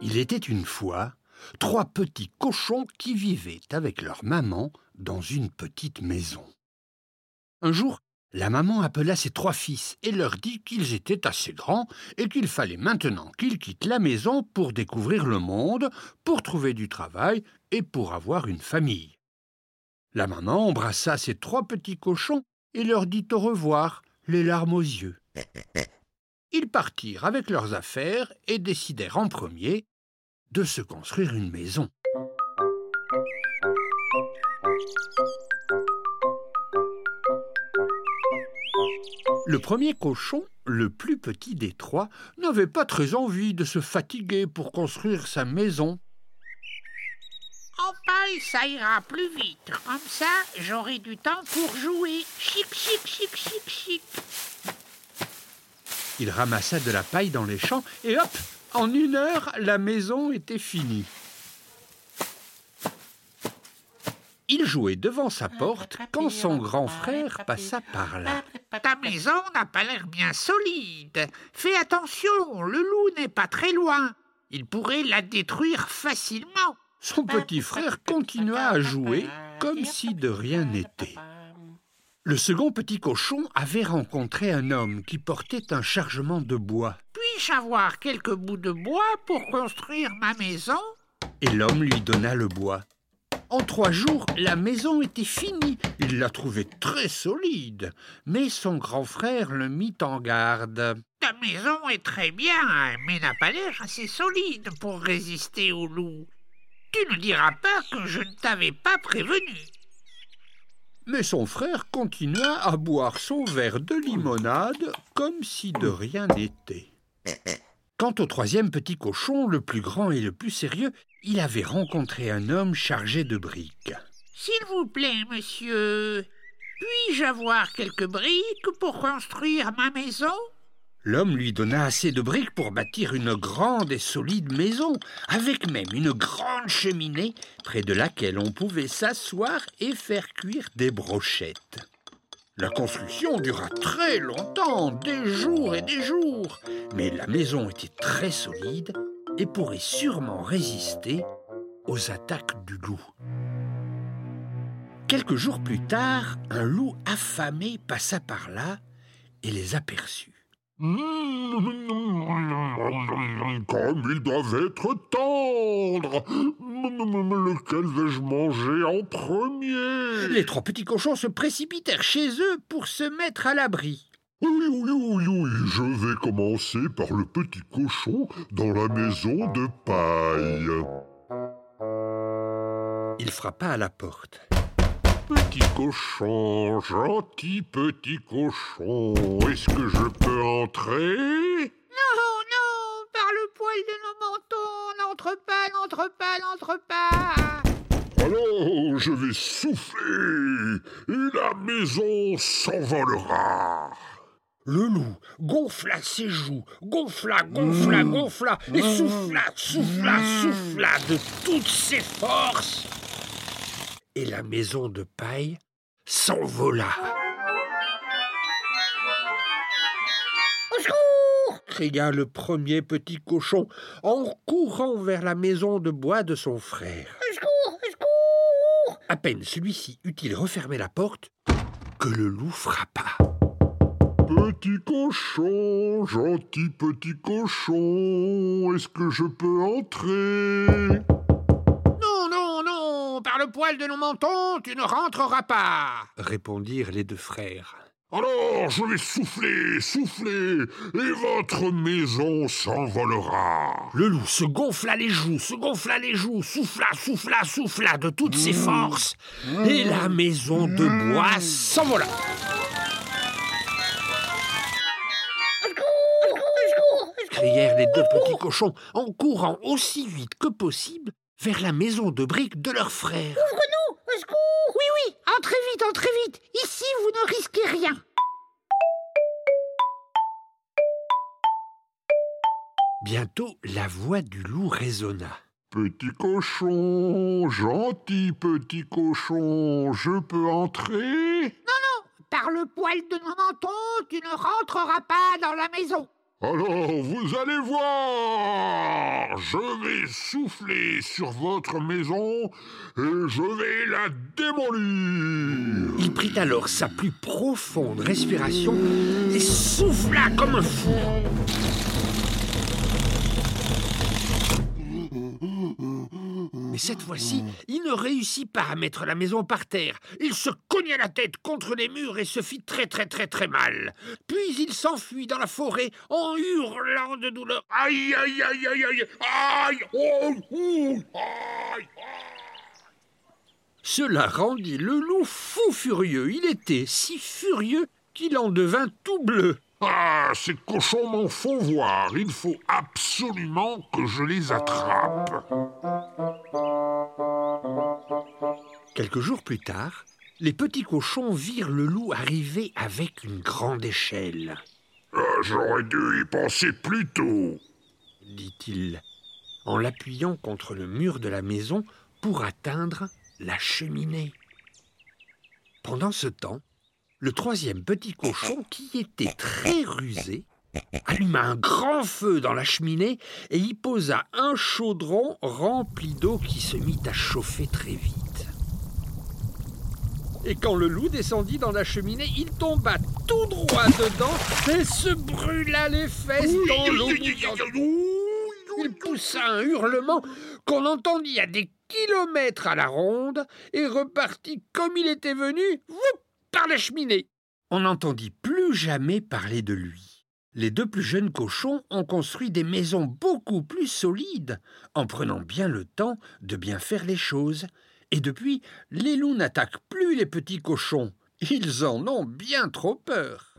Il était une fois trois petits cochons qui vivaient avec leur maman dans une petite maison. Un jour, la maman appela ses trois fils et leur dit qu'ils étaient assez grands et qu'il fallait maintenant qu'ils quittent la maison pour découvrir le monde, pour trouver du travail et pour avoir une famille. La maman embrassa ses trois petits cochons et leur dit au revoir, les larmes aux yeux. Ils partirent avec leurs affaires et décidèrent en premier de se construire une maison. Le premier cochon, le plus petit des trois, n'avait pas très envie de se fatiguer pour construire sa maison. Ça ira plus vite. Comme ça, j'aurai du temps pour jouer. Chic, chic, chic, chic, chic. Il ramassa de la paille dans les champs et hop, en une heure, la maison était finie. Il jouait devant sa porte quand son grand frère passa par là. Ta maison n'a pas l'air bien solide. Fais attention, le loup n'est pas très loin. Il pourrait la détruire facilement. Son petit frère continua à jouer comme si de rien n'était. Le second petit cochon avait rencontré un homme qui portait un chargement de bois. Puis-je avoir quelques bouts de bois pour construire ma maison? Et l'homme lui donna le bois. En trois jours, la maison était finie. Il la trouvait très solide. Mais son grand frère le mit en garde. Ta maison est très bien, mais n'a pas l'air assez solide pour résister au loup. Tu ne diras pas que je ne t'avais pas prévenu. Mais son frère continua à boire son verre de limonade comme si de rien n'était. Quant au troisième petit cochon, le plus grand et le plus sérieux, il avait rencontré un homme chargé de briques. S'il vous plaît, monsieur, puis-je avoir quelques briques pour construire ma maison? L'homme lui donna assez de briques pour bâtir une grande et solide maison, avec même une grande cheminée près de laquelle on pouvait s'asseoir et faire cuire des brochettes. La construction dura très longtemps, des jours et des jours, mais la maison était très solide et pourrait sûrement résister aux attaques du loup. Quelques jours plus tard, un loup affamé passa par là et les aperçut. Comme ils doivent être tendres. Lequel vais-je manger en premier Les trois petits cochons se précipitèrent chez eux pour se mettre à l'abri. Oui, oui, oui, oui, je vais commencer par le petit cochon dans la maison de paille. Il frappa à la porte. Petit cochon, gentil petit cochon, est-ce que je peux entrer? Non, non, par le poil de nos mentons, n'entre pas, n'entre pas, n'entre pas. Alors je vais souffler et la maison s'envolera. Le loup gonfla ses joues, gonfla, gonfla, gonfla, et souffla, souffla, souffla de toutes ses forces. Et la maison de paille s'envola. Au secours cria le premier petit cochon en courant vers la maison de bois de son frère. Au secours Au secours À peine celui-ci eut-il refermé la porte que le loup frappa. Petit cochon, gentil petit cochon, est-ce que je peux entrer? Non, non, non, par le poil de nos mentons, tu ne rentreras pas. répondirent les deux frères. Alors je vais souffler, souffler, et votre maison s'envolera. Le loup se gonfla les joues, se gonfla les joues, souffla, souffla, souffla de toutes ses forces, et la maison de bois s'envola. crièrent les deux petits cochons en courant aussi vite que possible vers la maison de briques de leur frère. Ouvre-nous Au secours Oui, oui, entrez vite, entrez vite Ici, vous ne risquez rien Bientôt, la voix du loup résonna. Petit cochon, gentil petit cochon, je peux entrer? Par le poil de mon menton, tu ne rentreras pas dans la maison. Alors, vous allez voir Je vais souffler sur votre maison et je vais la démolir Il prit alors sa plus profonde respiration et souffla comme un fou. Mais cette fois-ci, il ne réussit pas à mettre la maison par terre. Il se cogna la tête contre les murs et se fit très très très très mal. Puis il s'enfuit dans la forêt en hurlant de douleur. Aïe, aïe, aïe, aïe, aïe Aïe oh, ouh, aïe, aïe. Cela rendit le loup fou furieux. Il était si furieux qu'il en devint tout bleu. Ah, ces cochons m'en font voir. Il faut absolument que je les attrape. Quelques jours plus tard, les petits cochons virent le loup arriver avec une grande échelle. Ah, J'aurais dû y penser plus tôt. dit-il, en l'appuyant contre le mur de la maison pour atteindre la cheminée. Pendant ce temps, le troisième petit cochon, qui était très rusé, alluma un grand feu dans la cheminée et y posa un chaudron rempli d'eau qui se mit à chauffer très vite. Et quand le loup descendit dans la cheminée, il tomba tout droit dedans et se brûla les fesses dans l'eau. Il poussa un hurlement qu'on entendit à des kilomètres à la ronde et repartit comme il était venu, par la cheminée. On n'entendit plus jamais parler de lui. Les deux plus jeunes cochons ont construit des maisons beaucoup plus solides, en prenant bien le temps de bien faire les choses. Et depuis, les loups n'attaquent plus les petits cochons. Ils en ont bien trop peur.